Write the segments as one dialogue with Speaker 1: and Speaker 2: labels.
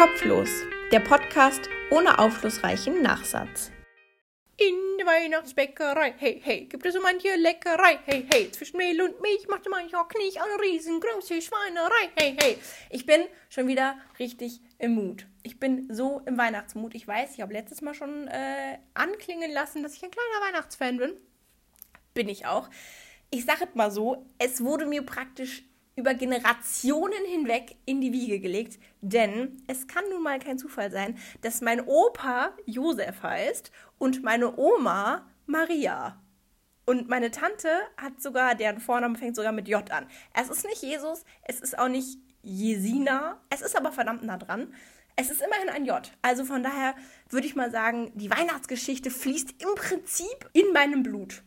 Speaker 1: Kopflos, der Podcast ohne aufschlussreichen Nachsatz.
Speaker 2: In der Weihnachtsbäckerei, hey, hey, gibt es so manche Leckerei, hey, hey, zwischen Mehl und Milch macht mancher Knich eine riesengroße Schweinerei, hey, hey. Ich bin schon wieder richtig im Mut. Ich bin so im Weihnachtsmut. Ich weiß, ich habe letztes Mal schon äh, anklingen lassen, dass ich ein kleiner Weihnachtsfan bin. Bin ich auch. Ich sage es mal so, es wurde mir praktisch über Generationen hinweg in die Wiege gelegt, denn es kann nun mal kein Zufall sein, dass mein Opa Josef heißt und meine Oma Maria. Und meine Tante hat sogar, deren Vorname fängt sogar mit J an. Es ist nicht Jesus, es ist auch nicht Jesina, es ist aber verdammt nah dran. Es ist immerhin ein J. Also von daher würde ich mal sagen, die Weihnachtsgeschichte fließt im Prinzip in meinem Blut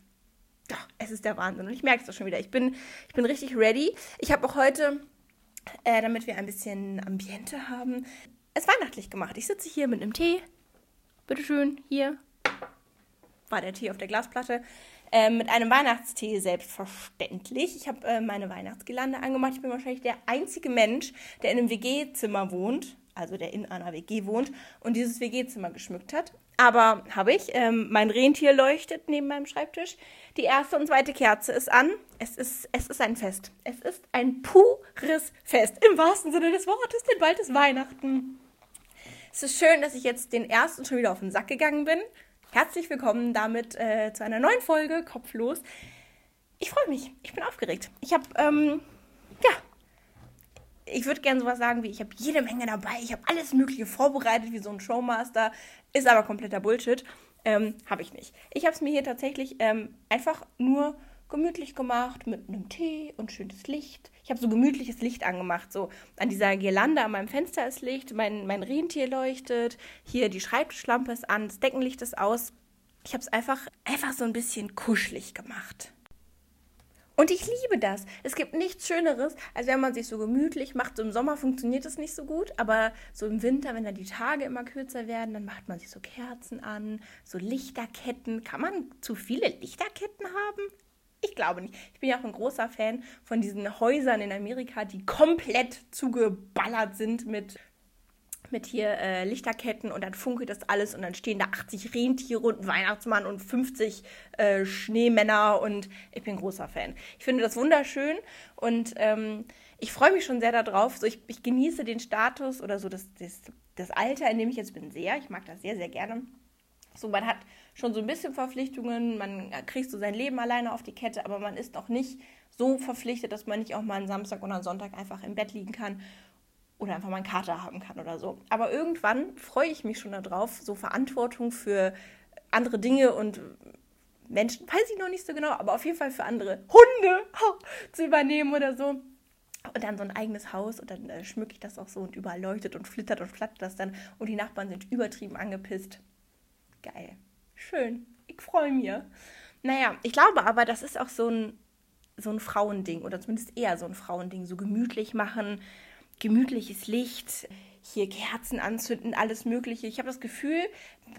Speaker 2: es ist der Wahnsinn. Und ich merke es doch schon wieder. Ich bin, ich bin richtig ready. Ich habe auch heute, äh, damit wir ein bisschen Ambiente haben, es weihnachtlich gemacht. Ich sitze hier mit einem Tee. Bitteschön, hier war der Tee auf der Glasplatte. Äh, mit einem Weihnachtstee selbstverständlich. Ich habe äh, meine Weihnachtsgelande angemacht. Ich bin wahrscheinlich der einzige Mensch, der in einem WG-Zimmer wohnt, also der in einer WG wohnt und dieses WG-Zimmer geschmückt hat. Aber habe ich. Ähm, mein Rentier leuchtet neben meinem Schreibtisch. Die erste und zweite Kerze ist an. Es ist, es ist ein Fest. Es ist ein pures Fest. Im wahrsten Sinne des Wortes, denn bald ist Weihnachten. Es ist schön, dass ich jetzt den ersten schon wieder auf den Sack gegangen bin. Herzlich willkommen damit äh, zu einer neuen Folge Kopflos. Ich freue mich. Ich bin aufgeregt. Ich habe, ähm, ja, ich würde gerne sowas sagen wie, ich habe jede Menge dabei, ich habe alles Mögliche vorbereitet wie so ein Showmaster, ist aber kompletter Bullshit. Ähm, habe ich nicht. Ich habe es mir hier tatsächlich ähm, einfach nur gemütlich gemacht mit einem Tee und schönes Licht. Ich habe so gemütliches Licht angemacht. So an dieser Girlande an meinem Fenster ist Licht, mein, mein Rentier leuchtet, hier die Schreibtischlampe ist an, das Deckenlicht ist aus. Ich habe es einfach, einfach so ein bisschen kuschelig gemacht. Und ich liebe das. Es gibt nichts Schöneres, als wenn man sich so gemütlich macht. So im Sommer funktioniert das nicht so gut, aber so im Winter, wenn dann die Tage immer kürzer werden, dann macht man sich so Kerzen an, so Lichterketten. Kann man zu viele Lichterketten haben? Ich glaube nicht. Ich bin ja auch ein großer Fan von diesen Häusern in Amerika, die komplett zugeballert sind mit mit hier äh, Lichterketten und dann funkelt das alles und dann stehen da 80 Rentiere und ein Weihnachtsmann und 50 äh, Schneemänner und ich bin großer Fan. Ich finde das wunderschön und ähm, ich freue mich schon sehr darauf. So, ich, ich genieße den Status oder so das, das, das Alter, in dem ich jetzt bin, sehr. Ich mag das sehr, sehr gerne. So, man hat schon so ein bisschen Verpflichtungen, man kriegt so sein Leben alleine auf die Kette, aber man ist noch nicht so verpflichtet, dass man nicht auch mal einen Samstag oder einen Sonntag einfach im Bett liegen kann oder einfach mal einen Kater haben kann oder so. Aber irgendwann freue ich mich schon darauf, so Verantwortung für andere Dinge und Menschen, weiß ich noch nicht so genau, aber auf jeden Fall für andere Hunde zu übernehmen oder so. Und dann so ein eigenes Haus und dann äh, schmücke ich das auch so und überall leuchtet und flittert und flattert das dann und die Nachbarn sind übertrieben angepisst. Geil. Schön. Ich freue mich. Naja, ich glaube aber, das ist auch so ein, so ein Frauending oder zumindest eher so ein Frauending. So gemütlich machen, gemütliches Licht, hier Kerzen anzünden, alles Mögliche. Ich habe das Gefühl,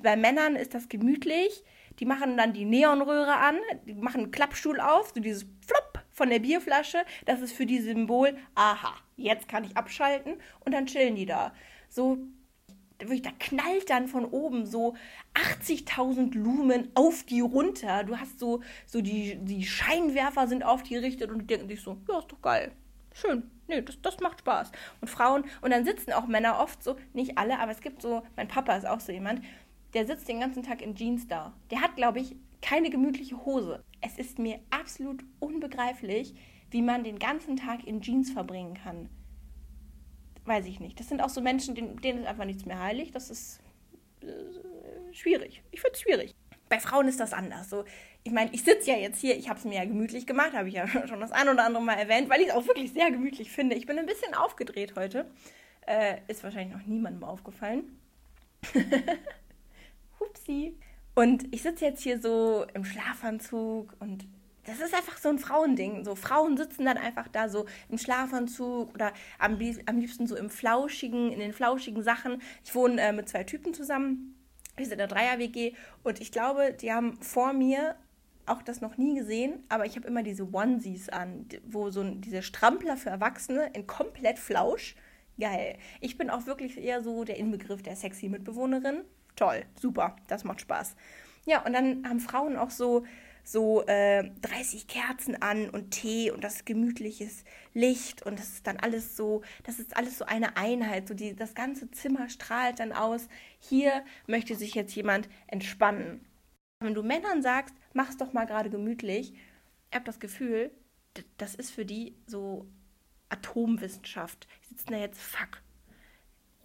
Speaker 2: bei Männern ist das gemütlich. Die machen dann die Neonröhre an, die machen einen Klappstuhl auf, so dieses Flop von der Bierflasche. Das ist für die Symbol, aha, jetzt kann ich abschalten und dann chillen die da. So, da knallt dann von oben so 80.000 Lumen auf die runter. Du hast so, so die, die Scheinwerfer sind auf die gerichtet und die denken sich so, ja, ist doch geil. Schön nö, das, das macht Spaß. Und Frauen, und dann sitzen auch Männer oft so, nicht alle, aber es gibt so, mein Papa ist auch so jemand, der sitzt den ganzen Tag in Jeans da. Der hat, glaube ich, keine gemütliche Hose. Es ist mir absolut unbegreiflich, wie man den ganzen Tag in Jeans verbringen kann. Weiß ich nicht. Das sind auch so Menschen, denen, denen ist einfach nichts mehr heilig. Das ist äh, schwierig. Ich finde es schwierig. Bei Frauen ist das anders. So, ich meine, ich sitze ja jetzt hier, ich habe es mir ja gemütlich gemacht, habe ich ja schon das ein oder andere Mal erwähnt, weil ich es auch wirklich sehr gemütlich finde. Ich bin ein bisschen aufgedreht heute. Äh, ist wahrscheinlich noch niemandem aufgefallen. Hupsi. Und ich sitze jetzt hier so im Schlafanzug und das ist einfach so ein Frauending. So Frauen sitzen dann einfach da so im Schlafanzug oder am, am liebsten so im flauschigen, in den flauschigen Sachen. Ich wohne äh, mit zwei Typen zusammen. Wir sind in der Dreier-WG und ich glaube, die haben vor mir auch das noch nie gesehen, aber ich habe immer diese Onesies an, wo so diese Strampler für Erwachsene in komplett Flausch, Geil. Ich bin auch wirklich eher so der Inbegriff der sexy Mitbewohnerin. Toll, super, das macht Spaß. Ja, und dann haben Frauen auch so, so äh, 30 Kerzen an und Tee und das gemütliches Licht und das ist dann alles so, das ist alles so eine Einheit. So die, das ganze Zimmer strahlt dann aus. Hier möchte sich jetzt jemand entspannen. Wenn du Männern sagst, mach's doch mal gerade gemütlich, ich habe das Gefühl, das ist für die so Atomwissenschaft. Die sitzen da jetzt, fuck,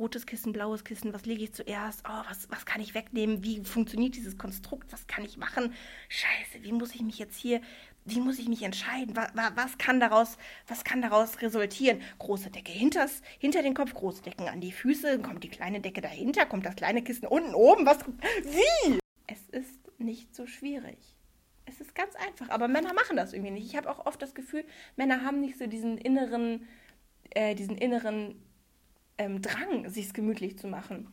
Speaker 2: rotes Kissen, blaues Kissen, was lege ich zuerst? Oh, was, was kann ich wegnehmen? Wie funktioniert dieses Konstrukt? Was kann ich machen? Scheiße, wie muss ich mich jetzt hier, wie muss ich mich entscheiden? Was, was, kann, daraus, was kann daraus resultieren? Große Decke hinters, hinter den Kopf, große Decken an die Füße, kommt die kleine Decke dahinter, kommt das kleine Kissen unten oben, was, wie? Es ist nicht so schwierig. Es ist ganz einfach, aber Männer machen das irgendwie nicht. Ich habe auch oft das Gefühl, Männer haben nicht so diesen inneren, äh, diesen inneren ähm, Drang, sich gemütlich zu machen.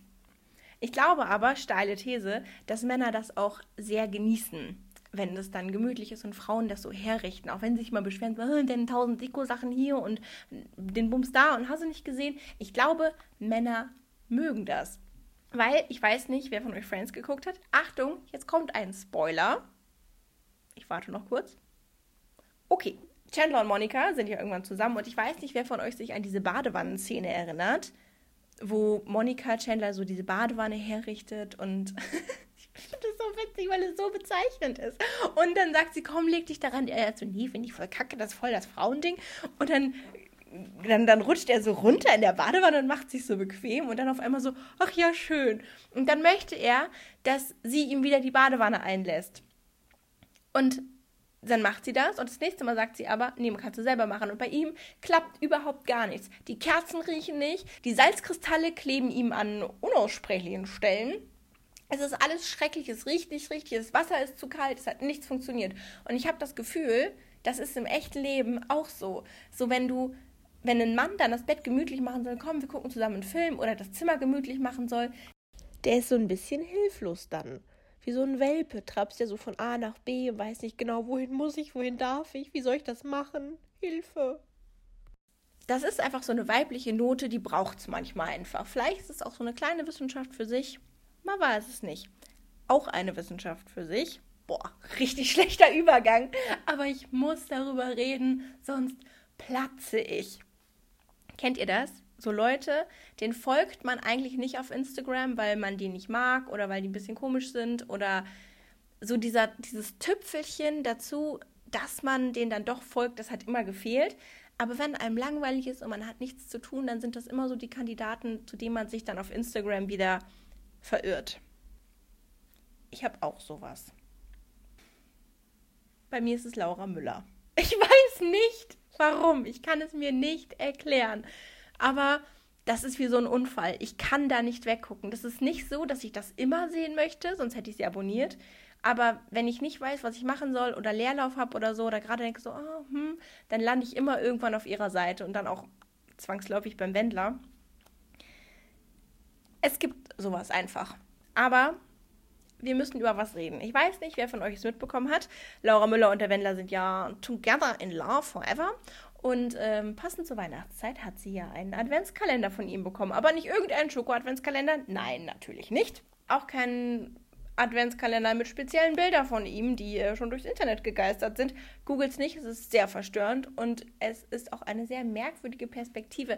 Speaker 2: Ich glaube aber, steile These, dass Männer das auch sehr genießen, wenn es dann gemütlich ist und Frauen das so herrichten. Auch wenn sie sich mal beschweren, denn tausend Deko-Sachen hier und den Bums da und hast du nicht gesehen. Ich glaube, Männer mögen das. Weil, ich weiß nicht, wer von euch Friends geguckt hat. Achtung, jetzt kommt ein Spoiler. Ich warte noch kurz. Okay, Chandler und Monika sind ja irgendwann zusammen und ich weiß nicht, wer von euch sich an diese Badewannenszene erinnert, wo Monika Chandler so diese Badewanne herrichtet und ich finde das so witzig, weil es so bezeichnend ist. Und dann sagt sie, komm, leg dich daran. Er hat so, nee, finde ich voll kacke, das ist voll das Frauending. Und dann, dann, dann rutscht er so runter in der Badewanne und macht sich so bequem und dann auf einmal so, ach ja, schön. Und dann möchte er, dass sie ihm wieder die Badewanne einlässt. Und dann macht sie das und das nächste Mal sagt sie aber, nee, man kann es selber machen. Und bei ihm klappt überhaupt gar nichts. Die Kerzen riechen nicht, die Salzkristalle kleben ihm an unaussprechlichen Stellen. Es ist alles schrecklich, es riecht nicht richtig, das Wasser ist zu kalt, es hat nichts funktioniert. Und ich habe das Gefühl, das ist im echten Leben auch so. So, wenn du, wenn ein Mann dann das Bett gemütlich machen soll, komm, wir gucken zusammen einen Film oder das Zimmer gemütlich machen soll, der ist so ein bisschen hilflos dann wie so ein Welpe, trappst ja so von A nach B und weiß nicht genau, wohin muss ich, wohin darf ich, wie soll ich das machen? Hilfe. Das ist einfach so eine weibliche Note, die braucht es manchmal einfach. Vielleicht ist es auch so eine kleine Wissenschaft für sich. Man weiß es nicht. Auch eine Wissenschaft für sich. Boah, richtig schlechter Übergang. Aber ich muss darüber reden, sonst platze ich. Kennt ihr das? So Leute, den folgt man eigentlich nicht auf Instagram, weil man die nicht mag oder weil die ein bisschen komisch sind oder so dieser, dieses Tüpfelchen dazu, dass man denen dann doch folgt, das hat immer gefehlt. Aber wenn einem langweilig ist und man hat nichts zu tun, dann sind das immer so die Kandidaten, zu denen man sich dann auf Instagram wieder verirrt. Ich habe auch sowas. Bei mir ist es Laura Müller. Ich weiß nicht, warum. Ich kann es mir nicht erklären aber das ist wie so ein Unfall. Ich kann da nicht weggucken. Das ist nicht so, dass ich das immer sehen möchte, sonst hätte ich sie abonniert. Aber wenn ich nicht weiß, was ich machen soll oder Leerlauf habe oder so, oder gerade denke so, oh, hm, dann lande ich immer irgendwann auf ihrer Seite und dann auch zwangsläufig beim Wendler. Es gibt sowas einfach. Aber wir müssen über was reden. Ich weiß nicht, wer von euch es mitbekommen hat. Laura Müller und der Wendler sind ja together in love forever. Und ähm, passend zur Weihnachtszeit hat sie ja einen Adventskalender von ihm bekommen. Aber nicht irgendeinen Schoko-Adventskalender. Nein, natürlich nicht. Auch keinen Adventskalender mit speziellen Bildern von ihm, die äh, schon durchs Internet gegeistert sind. Googles nicht, es ist sehr verstörend und es ist auch eine sehr merkwürdige Perspektive.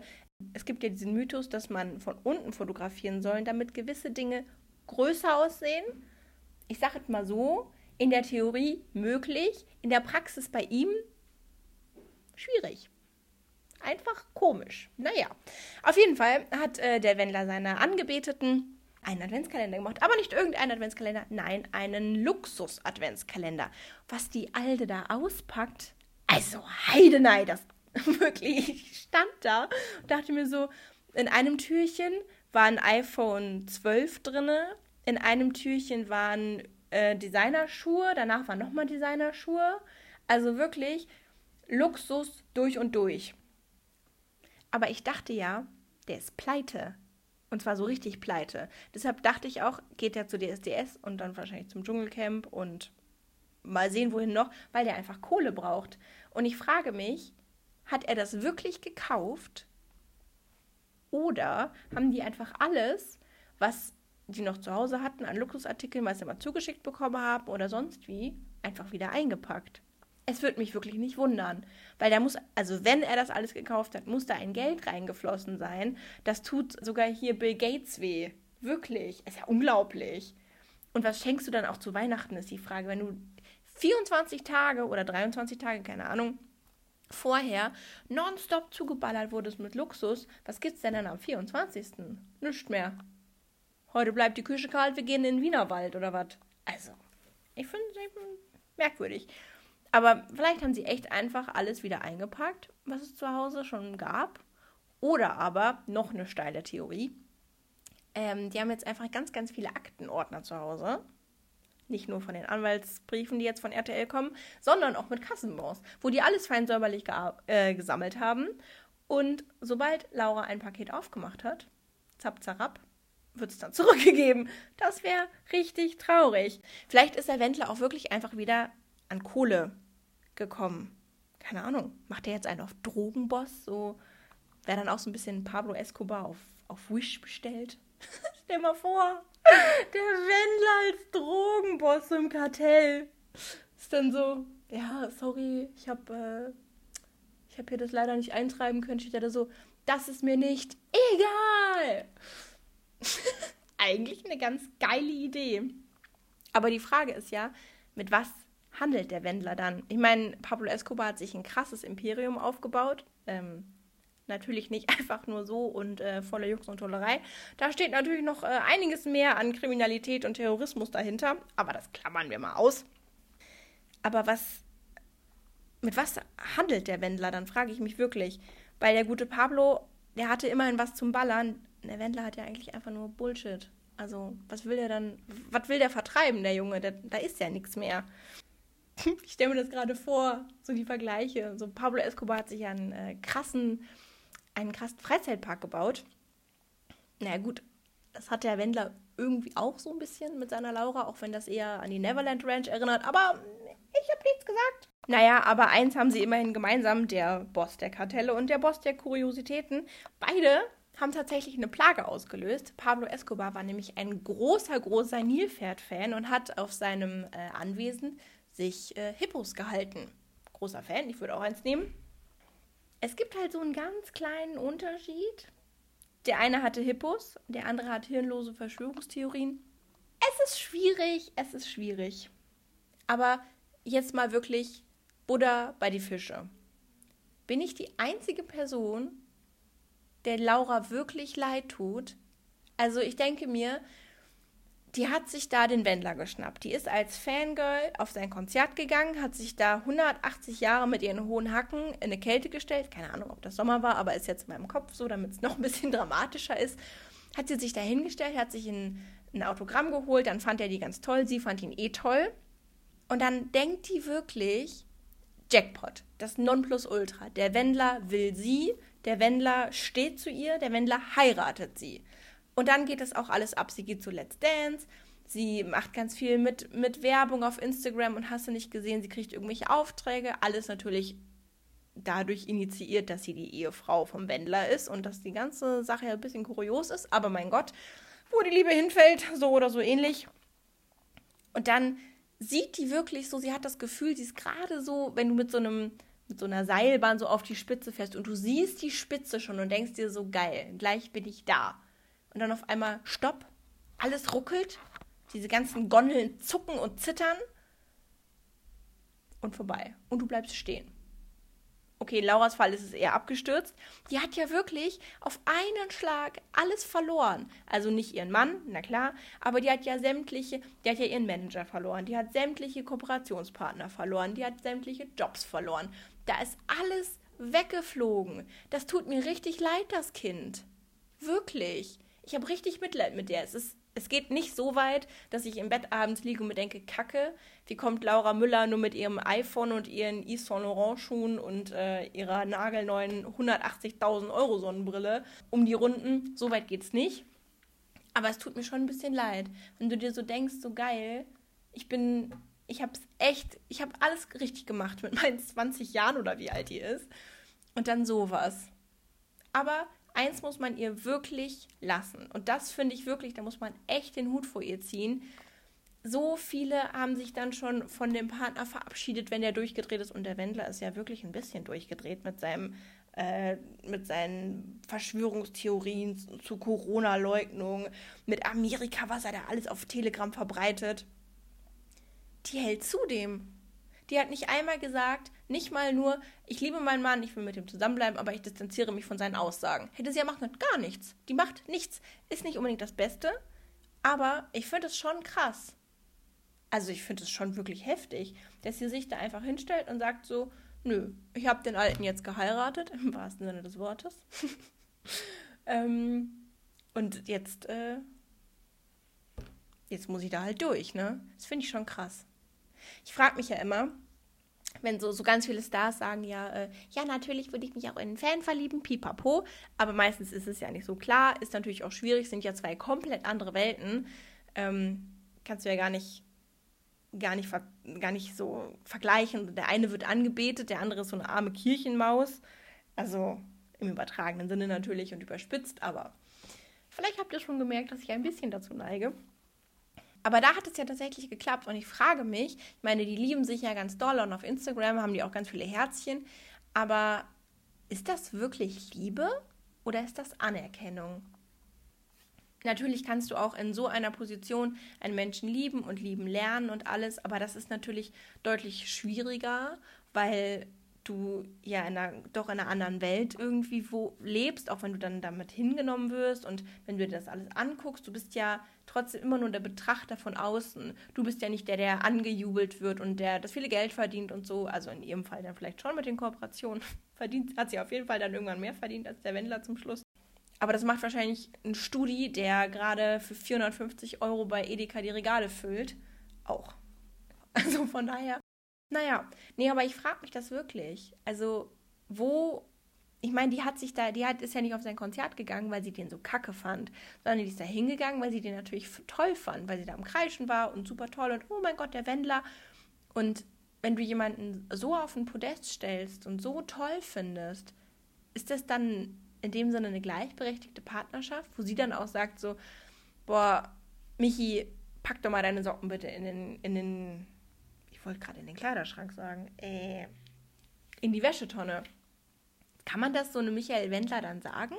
Speaker 2: Es gibt ja diesen Mythos, dass man von unten fotografieren soll, damit gewisse Dinge größer aussehen. Ich sage es mal so, in der Theorie möglich, in der Praxis bei ihm schwierig. Einfach komisch. Naja, auf jeden Fall hat äh, der Wendler seiner Angebeteten einen Adventskalender gemacht. Aber nicht irgendeinen Adventskalender, nein, einen Luxus-Adventskalender. Was die Alde da auspackt, also Heidenei, das wirklich, ich stand da und dachte mir so, in einem Türchen war ein iPhone 12 drinne, in einem Türchen waren äh, Designerschuhe, danach waren nochmal Designerschuhe. Also wirklich Luxus durch und durch. Aber ich dachte ja, der ist pleite. Und zwar so richtig pleite. Deshalb dachte ich auch, geht er zu DSDS und dann wahrscheinlich zum Dschungelcamp und mal sehen, wohin noch, weil der einfach Kohle braucht. Und ich frage mich, hat er das wirklich gekauft? Oder haben die einfach alles, was die noch zu Hause hatten an Luxusartikeln, was sie mal zugeschickt bekommen haben oder sonst wie, einfach wieder eingepackt. Es würde mich wirklich nicht wundern, weil da muss, also wenn er das alles gekauft hat, muss da ein Geld reingeflossen sein. Das tut sogar hier Bill Gates weh. Wirklich. Ist ja unglaublich. Und was schenkst du dann auch zu Weihnachten, ist die Frage. Wenn du 24 Tage oder 23 Tage, keine Ahnung, vorher nonstop zugeballert wurdest mit Luxus, was gibt's denn dann am 24.? Nichts mehr. Heute bleibt die Küche kalt, wir gehen in den Wienerwald oder was? Also, ich finde es merkwürdig. Aber vielleicht haben sie echt einfach alles wieder eingepackt, was es zu Hause schon gab. Oder aber, noch eine steile Theorie, ähm, die haben jetzt einfach ganz, ganz viele Aktenordner zu Hause. Nicht nur von den Anwaltsbriefen, die jetzt von RTL kommen, sondern auch mit Kassenbons, wo die alles fein säuberlich äh, gesammelt haben. Und sobald Laura ein Paket aufgemacht hat, zapp, zarab, wird es dann zurückgegeben. Das wäre richtig traurig. Vielleicht ist der Wendler auch wirklich einfach wieder an Kohle gekommen. Keine Ahnung. Macht er jetzt einen auf Drogenboss? So wäre dann auch so ein bisschen Pablo Escobar auf, auf Wish bestellt. Stell mal vor, der Wendler als Drogenboss im Kartell. Ist dann so, ja, sorry, ich habe äh, ich hier das leider nicht eintreiben können. Steht da so, das ist mir nicht egal. Eigentlich eine ganz geile Idee. Aber die Frage ist ja, mit was handelt der Wendler dann? Ich meine, Pablo Escobar hat sich ein krasses Imperium aufgebaut. Ähm, natürlich nicht einfach nur so und äh, voller Jux und Tollerei. Da steht natürlich noch äh, einiges mehr an Kriminalität und Terrorismus dahinter, aber das klammern wir mal aus. Aber was, mit was handelt der Wendler? Dann frage ich mich wirklich. Weil der gute Pablo, der hatte immerhin was zum Ballern. Der Wendler hat ja eigentlich einfach nur Bullshit. Also, was will der dann, was will der vertreiben, der Junge? Der, da ist ja nichts mehr. Ich stelle mir das gerade vor, so die Vergleiche. So Pablo Escobar hat sich ja einen äh, krassen, einen krassen Freizeitpark gebaut. Na naja, gut, das hat der Wendler irgendwie auch so ein bisschen mit seiner Laura, auch wenn das eher an die Neverland Ranch erinnert. Aber ich habe nichts gesagt. Naja, aber eins haben sie immerhin gemeinsam, der Boss der Kartelle und der Boss der Kuriositäten. Beide haben tatsächlich eine Plage ausgelöst. Pablo Escobar war nämlich ein großer, großer Nilpferd-Fan und hat auf seinem äh, Anwesen sich äh, Hippos gehalten. Großer Fan, ich würde auch eins nehmen. Es gibt halt so einen ganz kleinen Unterschied. Der eine hatte Hippos, der andere hat hirnlose Verschwörungstheorien. Es ist schwierig, es ist schwierig. Aber jetzt mal wirklich Buddha bei die Fische. Bin ich die einzige Person, der Laura wirklich leid tut? Also ich denke mir, die hat sich da den Wendler geschnappt. Die ist als Fangirl auf sein Konzert gegangen, hat sich da 180 Jahre mit ihren hohen Hacken in eine Kälte gestellt. Keine Ahnung, ob das Sommer war, aber ist jetzt in meinem Kopf so, damit es noch ein bisschen dramatischer ist. Hat sie sich da hingestellt, hat sich ein, ein Autogramm geholt, dann fand er die ganz toll, sie fand ihn eh toll. Und dann denkt die wirklich, Jackpot, das Nonplusultra. Der Wendler will sie, der Wendler steht zu ihr, der Wendler heiratet sie. Und dann geht es auch alles ab. Sie geht zu Let's Dance, sie macht ganz viel mit, mit Werbung auf Instagram und hast du nicht gesehen, sie kriegt irgendwelche Aufträge. Alles natürlich dadurch initiiert, dass sie die Ehefrau vom Wendler ist und dass die ganze Sache ja ein bisschen kurios ist. Aber mein Gott, wo die Liebe hinfällt, so oder so ähnlich. Und dann sieht die wirklich so, sie hat das Gefühl, sie ist gerade so, wenn du mit so einem mit so einer Seilbahn so auf die Spitze fährst und du siehst die Spitze schon und denkst dir so geil, gleich bin ich da und dann auf einmal Stopp, alles ruckelt, diese ganzen Gondeln zucken und zittern und vorbei. Und du bleibst stehen. Okay, in Lauras Fall ist es eher abgestürzt. Die hat ja wirklich auf einen Schlag alles verloren. Also nicht ihren Mann, na klar, aber die hat ja sämtliche, die hat ja ihren Manager verloren, die hat sämtliche Kooperationspartner verloren, die hat sämtliche Jobs verloren. Da ist alles weggeflogen. Das tut mir richtig leid, das Kind. Wirklich ich habe richtig Mitleid mit der. Es, ist, es geht nicht so weit, dass ich im Bett abends liege und mir denke, Kacke, wie kommt Laura Müller nur mit ihrem iPhone und ihren Yves Saint Laurent Schuhen und äh, ihrer nagelneuen 180.000 Euro Sonnenbrille um die Runden? So weit geht's nicht. Aber es tut mir schon ein bisschen leid, wenn du dir so denkst, so geil, ich bin, ich hab's echt, ich habe alles richtig gemacht mit meinen 20 Jahren oder wie alt die ist. Und dann sowas. Aber eins muss man ihr wirklich lassen. Und das finde ich wirklich, da muss man echt den Hut vor ihr ziehen. So viele haben sich dann schon von dem Partner verabschiedet, wenn der durchgedreht ist. Und der Wendler ist ja wirklich ein bisschen durchgedreht mit seinem äh, mit seinen Verschwörungstheorien zu Corona-Leugnung, mit Amerika, was er da alles auf Telegram verbreitet. Die hält zudem. Die hat nicht einmal gesagt, nicht mal nur, ich liebe meinen Mann, ich will mit ihm zusammenbleiben, aber ich distanziere mich von seinen Aussagen. Hätte sie ja machen können. Gar nichts. Die macht nichts. Ist nicht unbedingt das Beste, aber ich finde es schon krass. Also ich finde es schon wirklich heftig, dass sie sich da einfach hinstellt und sagt so, nö, ich habe den Alten jetzt geheiratet, im wahrsten Sinne des Wortes. ähm, und jetzt, äh, jetzt muss ich da halt durch, ne? Das finde ich schon krass. Ich frage mich ja immer, wenn so, so ganz viele Stars sagen, ja, äh, ja, natürlich würde ich mich auch in einen Fan verlieben, pipapo, aber meistens ist es ja nicht so klar, ist natürlich auch schwierig, sind ja zwei komplett andere Welten. Ähm, kannst du ja gar nicht gar nicht, gar nicht so vergleichen. Der eine wird angebetet, der andere ist so eine arme Kirchenmaus. Also im übertragenen Sinne natürlich und überspitzt, aber vielleicht habt ihr schon gemerkt, dass ich ein bisschen dazu neige. Aber da hat es ja tatsächlich geklappt und ich frage mich, ich meine, die lieben sich ja ganz doll und auf Instagram haben die auch ganz viele Herzchen, aber ist das wirklich Liebe oder ist das Anerkennung? Natürlich kannst du auch in so einer Position einen Menschen lieben und lieben lernen und alles, aber das ist natürlich deutlich schwieriger, weil du ja in einer, doch in einer anderen Welt irgendwie wo lebst, auch wenn du dann damit hingenommen wirst und wenn du dir das alles anguckst, du bist ja trotzdem immer nur der Betrachter von außen. Du bist ja nicht der, der angejubelt wird und der das viele Geld verdient und so. Also in ihrem Fall dann vielleicht schon mit den Kooperationen verdient, hat sie auf jeden Fall dann irgendwann mehr verdient als der Wendler zum Schluss. Aber das macht wahrscheinlich ein Studi, der gerade für 450 Euro bei Edeka die Regale füllt, auch. Also von daher, naja, nee, aber ich frage mich das wirklich. Also, wo, ich meine, die hat sich da, die hat, ist ja nicht auf sein Konzert gegangen, weil sie den so kacke fand, sondern die ist da hingegangen, weil sie den natürlich toll fand, weil sie da am Kreischen war und super toll und oh mein Gott, der Wendler. Und wenn du jemanden so auf ein Podest stellst und so toll findest, ist das dann in dem Sinne eine gleichberechtigte Partnerschaft, wo sie dann auch sagt so, boah, Michi, pack doch mal deine Socken bitte in den, in den, ich wollte gerade in den Kleiderschrank sagen, äh, in die Wäschetonne. Kann man das so eine Michael Wendler dann sagen?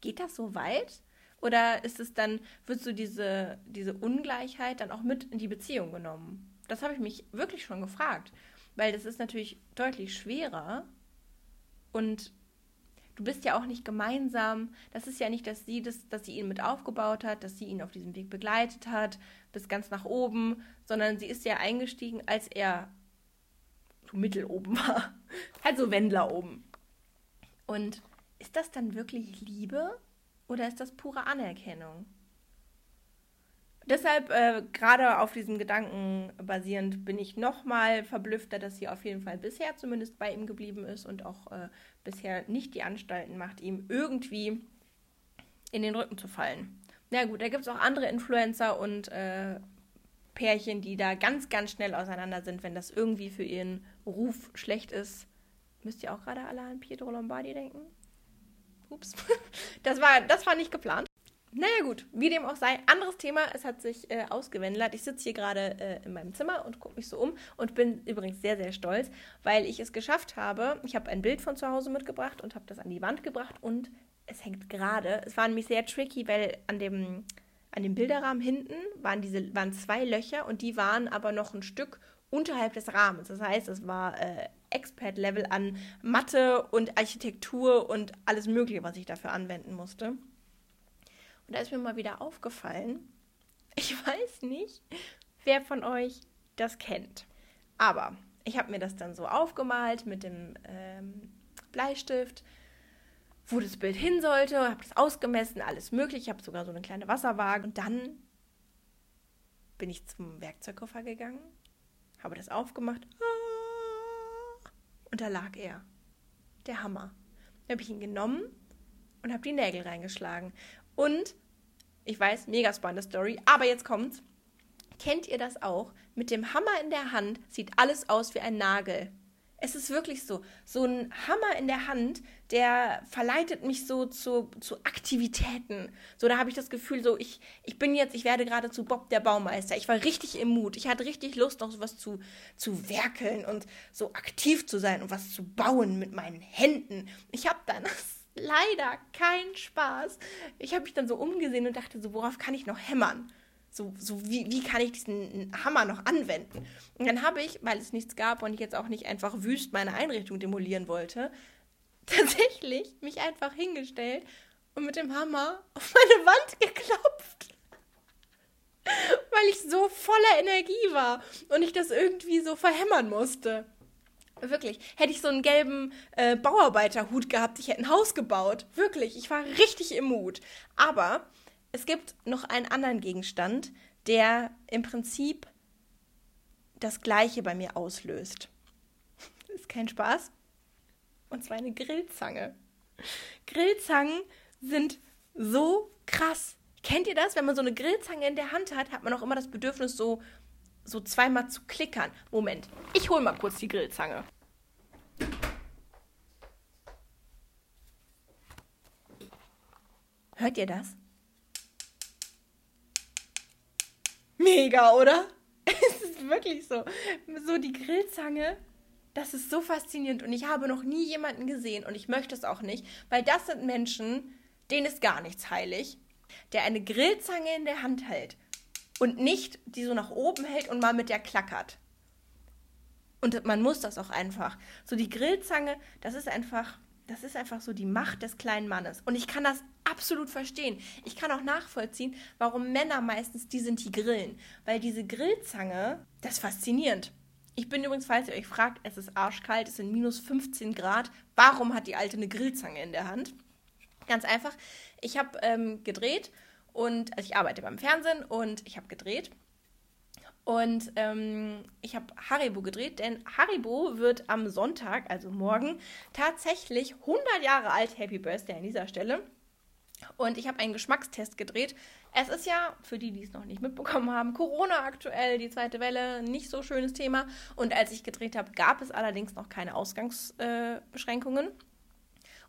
Speaker 2: Geht das so weit? Oder ist es dann, wird so diese, diese Ungleichheit dann auch mit in die Beziehung genommen? Das habe ich mich wirklich schon gefragt, weil das ist natürlich deutlich schwerer und du bist ja auch nicht gemeinsam. Das ist ja nicht, dass sie, das, dass sie ihn mit aufgebaut hat, dass sie ihn auf diesem Weg begleitet hat, bis ganz nach oben, sondern sie ist ja eingestiegen, als er so mittel oben war. halt so Wendler oben. Und ist das dann wirklich Liebe oder ist das pure Anerkennung? Deshalb, äh, gerade auf diesem Gedanken basierend, bin ich nochmal verblüffter, dass sie auf jeden Fall bisher zumindest bei ihm geblieben ist und auch äh, bisher nicht die Anstalten macht, ihm irgendwie in den Rücken zu fallen. Na gut, da gibt es auch andere Influencer und äh, Pärchen, die da ganz, ganz schnell auseinander sind, wenn das irgendwie für ihren Ruf schlecht ist. Müsst ihr auch gerade alle an Pietro Lombardi denken? Ups. Das war, das war nicht geplant. Naja gut, wie dem auch sei, anderes Thema, es hat sich äh, ausgewendelt. Ich sitze hier gerade äh, in meinem Zimmer und gucke mich so um und bin übrigens sehr, sehr stolz, weil ich es geschafft habe. Ich habe ein Bild von zu Hause mitgebracht und habe das an die Wand gebracht und es hängt gerade. Es war nämlich sehr tricky, weil an dem, an dem Bilderrahmen hinten waren, diese, waren zwei Löcher und die waren aber noch ein Stück unterhalb des Rahmens. Das heißt, es war äh, Expert-Level an Mathe und Architektur und alles Mögliche, was ich dafür anwenden musste. Und da ist mir mal wieder aufgefallen, ich weiß nicht, wer von euch das kennt. Aber ich habe mir das dann so aufgemalt mit dem ähm, Bleistift, wo das Bild hin sollte, habe das ausgemessen, alles möglich. Ich habe sogar so eine kleine Wasserwaage. Und dann bin ich zum Werkzeugkoffer gegangen, habe das aufgemacht. Und da lag er. Der Hammer. Dann habe ich ihn genommen und habe die Nägel reingeschlagen. Und ich weiß, mega spannende Story, aber jetzt kommt's. Kennt ihr das auch? Mit dem Hammer in der Hand sieht alles aus wie ein Nagel. Es ist wirklich so. So ein Hammer in der Hand, der verleitet mich so zu, zu Aktivitäten. So, da habe ich das Gefühl, so, ich, ich bin jetzt, ich werde gerade zu Bob der Baumeister. Ich war richtig im Mut. Ich hatte richtig Lust, noch sowas zu, zu werkeln und so aktiv zu sein und was zu bauen mit meinen Händen. Ich habe dann leider keinen Spaß. Ich habe mich dann so umgesehen und dachte so, worauf kann ich noch hämmern? So, so wie, wie kann ich diesen Hammer noch anwenden? Und dann habe ich, weil es nichts gab und ich jetzt auch nicht einfach wüst meine Einrichtung demolieren wollte, tatsächlich mich einfach hingestellt und mit dem Hammer auf meine Wand geklopft. Weil ich so voller Energie war und ich das irgendwie so verhämmern musste. Wirklich. Hätte ich so einen gelben äh, Bauarbeiterhut gehabt, ich hätte ein Haus gebaut. Wirklich. Ich war richtig im Mut. Aber es gibt noch einen anderen Gegenstand, der im Prinzip das Gleiche bei mir auslöst. Ist kein Spaß. Und zwar eine Grillzange. Grillzangen sind so krass. Kennt ihr das? Wenn man so eine Grillzange in der Hand hat, hat man auch immer das Bedürfnis, so, so zweimal zu klickern. Moment, ich hole mal kurz die Grillzange. Hört ihr das? Mega, oder? Es ist wirklich so. So die Grillzange, das ist so faszinierend und ich habe noch nie jemanden gesehen und ich möchte es auch nicht, weil das sind Menschen, denen ist gar nichts heilig, der eine Grillzange in der Hand hält und nicht die so nach oben hält und mal mit der klackert. Und man muss das auch einfach. So die Grillzange, das ist einfach das ist einfach so die Macht des kleinen Mannes. Und ich kann das absolut verstehen. Ich kann auch nachvollziehen, warum Männer meistens die sind, die grillen. Weil diese Grillzange, das ist faszinierend. Ich bin übrigens, falls ihr euch fragt, es ist arschkalt, es sind minus 15 Grad. Warum hat die Alte eine Grillzange in der Hand? Ganz einfach. Ich habe ähm, gedreht und, also ich arbeite beim Fernsehen und ich habe gedreht und ähm, ich habe Haribo gedreht, denn Haribo wird am Sonntag, also morgen, tatsächlich 100 Jahre alt. Happy Birthday an dieser Stelle. Und ich habe einen Geschmackstest gedreht. Es ist ja, für die, die es noch nicht mitbekommen haben, Corona aktuell, die zweite Welle, nicht so schönes Thema. Und als ich gedreht habe, gab es allerdings noch keine Ausgangsbeschränkungen. Äh,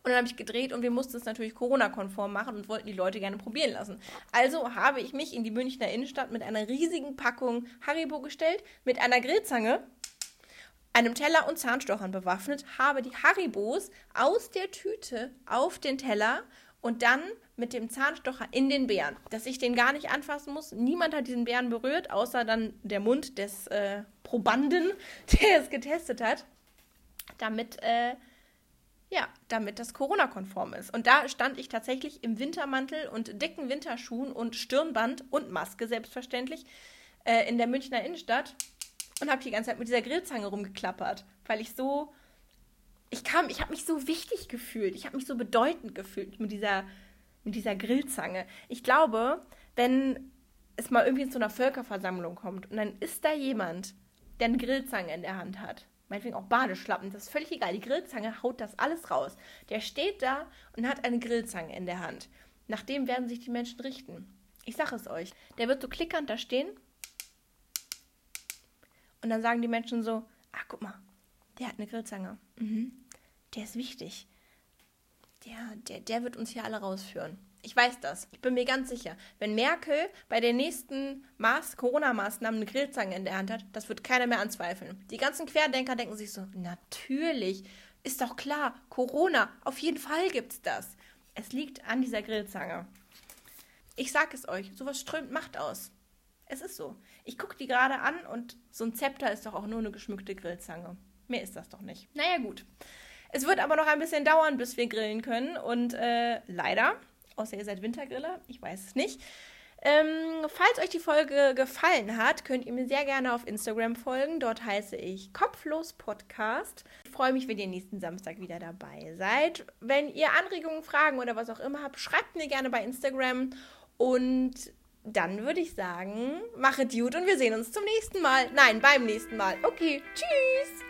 Speaker 2: und dann habe ich gedreht und wir mussten es natürlich Corona-konform machen und wollten die Leute gerne probieren lassen. Also habe ich mich in die Münchner Innenstadt mit einer riesigen Packung Haribo gestellt, mit einer Grillzange, einem Teller und Zahnstochern bewaffnet, habe die Haribos aus der Tüte auf den Teller und dann mit dem Zahnstocher in den Bären, dass ich den gar nicht anfassen muss. Niemand hat diesen Bären berührt, außer dann der Mund des äh, Probanden, der es getestet hat, damit äh, ja, damit das Corona-konform ist. Und da stand ich tatsächlich im Wintermantel und dicken Winterschuhen und Stirnband und Maske selbstverständlich äh, in der Münchner Innenstadt und habe die ganze Zeit mit dieser Grillzange rumgeklappert, weil ich so ich kam, ich habe mich so wichtig gefühlt, ich habe mich so bedeutend gefühlt mit dieser mit dieser Grillzange. Ich glaube, wenn es mal irgendwie zu einer Völkerversammlung kommt und dann ist da jemand, der eine Grillzange in der Hand hat meinetwegen auch Badeschlappen, das ist völlig egal. Die Grillzange haut das alles raus. Der steht da und hat eine Grillzange in der Hand. Nach dem werden sich die Menschen richten. Ich sage es euch. Der wird so klickernd da stehen. Und dann sagen die Menschen so: Ach, guck mal, der hat eine Grillzange. Mhm. Der ist wichtig. Der, der, der wird uns hier alle rausführen. Ich weiß das. Ich bin mir ganz sicher. Wenn Merkel bei den nächsten Corona-Maßnahmen eine Grillzange in der Hand hat, das wird keiner mehr anzweifeln. Die ganzen Querdenker denken sich so, natürlich, ist doch klar, Corona, auf jeden Fall gibt's das. Es liegt an dieser Grillzange. Ich sag es euch, sowas strömt Macht aus. Es ist so. Ich gucke die gerade an und so ein Zepter ist doch auch nur eine geschmückte Grillzange. Mehr ist das doch nicht. Naja, gut. Es wird aber noch ein bisschen dauern, bis wir grillen können. Und äh, leider Außer ihr seid Wintergriller, ich weiß es nicht. Ähm, falls euch die Folge gefallen hat, könnt ihr mir sehr gerne auf Instagram folgen. Dort heiße ich Kopflos Podcast. Ich freue mich, wenn ihr nächsten Samstag wieder dabei seid. Wenn ihr Anregungen, Fragen oder was auch immer habt, schreibt mir gerne bei Instagram. Und dann würde ich sagen, machet gut und wir sehen uns zum nächsten Mal. Nein, beim nächsten Mal. Okay, tschüss.